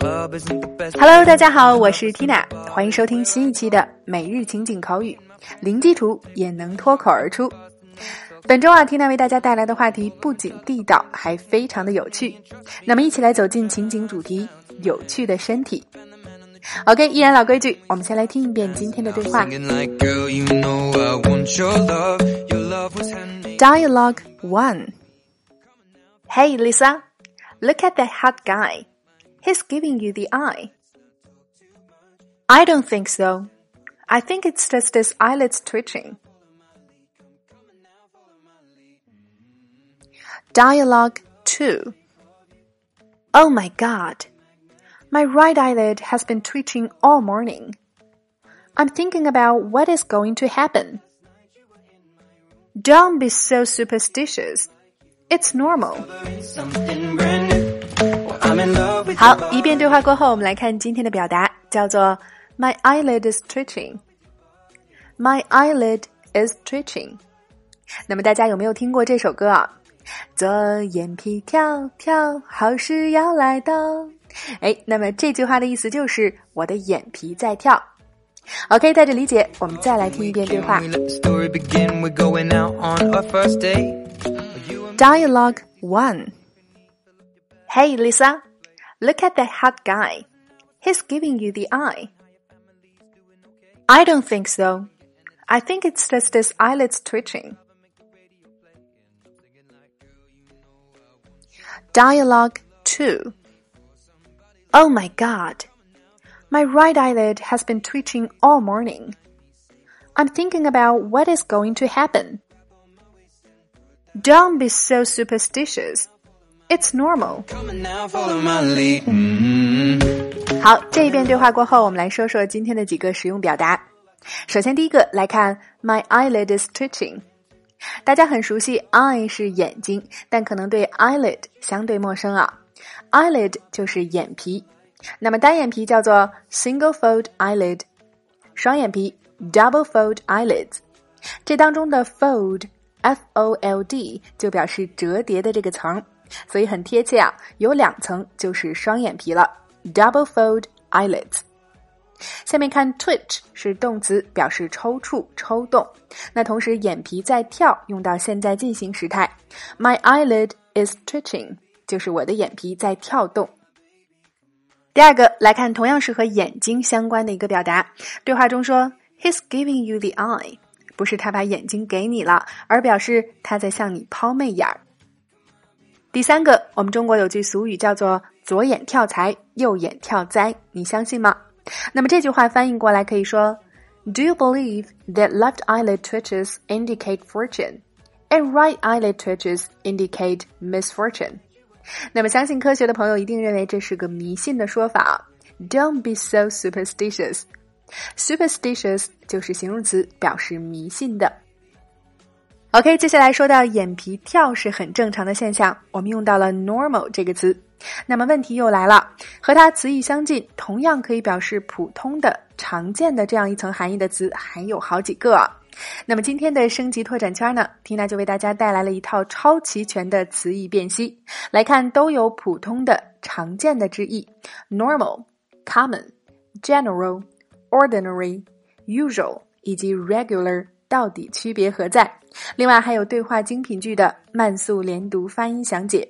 Hello，大家好，我是 Tina，欢迎收听新一期的每日情景口语，零基础也能脱口而出。本周啊，Tina 为大家带来的话题不仅地道，还非常的有趣。那么，一起来走进情景主题——有趣的身体。OK，依然老规矩，我们先来听一遍今天的对话。Dialogue one. Hey, Lisa, look at that hot guy. He's giving you the eye. I don't think so. I think it's just his eyelids twitching. Dialogue 2 Oh my god. My right eyelid has been twitching all morning. I'm thinking about what is going to happen. Don't be so superstitious. It's normal. 好，一遍对话过后，我们来看今天的表达，叫做 My eyelid is twitching. My eyelid is twitching. 那么大家有没有听过这首歌啊？左眼皮跳跳，好事要来到。哎，那么这句话的意思就是我的眼皮在跳。OK，带着理解，我们再来听一遍对话。Dialogue one. Hey, Lisa, look at that hot guy. He's giving you the eye. I don't think so. I think it's just his eyelids twitching. Dialogue 2 Oh my god. My right eyelid has been twitching all morning. I'm thinking about what is going to happen. Don't be so superstitious. It's normal. 好，这一遍对话过后，我们来说说今天的几个实用表达。首先，第一个来看，My eyelid is twitching。大家很熟悉，eye 是眼睛，但可能对 eyelid 相对陌生啊。eyelid 就是眼皮，那么单眼皮叫做 single fold eyelid，双眼皮 double fold eyelids。这当中的 fold，f o l d 就表示折叠的这个层，所以很贴切啊，有两层就是双眼皮了，double fold eyelids。下面看 twitch 是动词，表示抽搐、抽动。那同时眼皮在跳，用到现在进行时态。My eyelid is twitching，就是我的眼皮在跳动。第二个来看，同样是和眼睛相关的一个表达。对话中说，He's giving you the eye，不是他把眼睛给你了，而表示他在向你抛媚眼儿。第三个，我们中国有句俗语叫做“左眼跳财，右眼跳灾”，你相信吗？那么这句话翻译过来可以说：Do you believe that left eyelid twitches indicate fortune, and right eyelid twitches indicate misfortune？那么相信科学的朋友一定认为这是个迷信的说法。Don't be so superstitious. Superstitious 就是形容词，表示迷信的。OK，接下来说到眼皮跳是很正常的现象，我们用到了 normal 这个词。那么问题又来了，和它词义相近，同样可以表示普通的、常见的这样一层含义的词还有好几个。那么今天的升级拓展圈呢，Tina 就为大家带来了一套超齐全的词义辨析。来看，都有普通的、常见的之意：normal、common、general、ordinary、usual 以及 regular，到底区别何在？另外还有对话精品剧的慢速连读发音详解。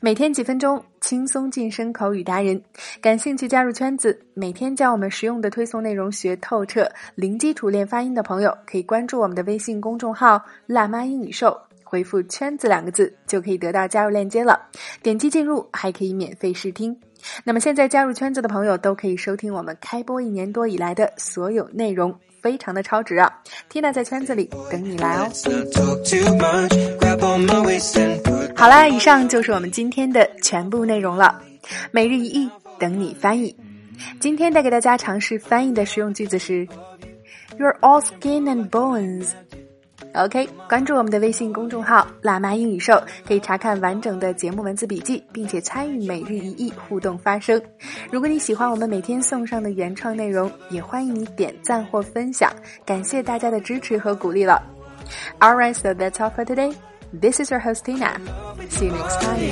每天几分钟，轻松晋升口语达人。感兴趣加入圈子，每天将我们实用的推送内容学透彻，零基础练发音的朋友可以关注我们的微信公众号“辣妈英语秀”，回复“圈子”两个字就可以得到加入链接了。点击进入，还可以免费试听。那么现在加入圈子的朋友都可以收听我们开播一年多以来的所有内容。非常的超值啊！Tina 在圈子里等你来哦。好啦，以上就是我们今天的全部内容了。每日一译，等你翻译。今天带给大家尝试翻译的实用句子是：You're all skin and bones。OK，关注我们的微信公众号“辣妈英语秀”，可以查看完整的节目文字笔记，并且参与每日一译互动发声。如果你喜欢我们每天送上的原创内容，也欢迎你点赞或分享，感谢大家的支持和鼓励了。Alright, so that's all for today. This is your host Tina. See you next time.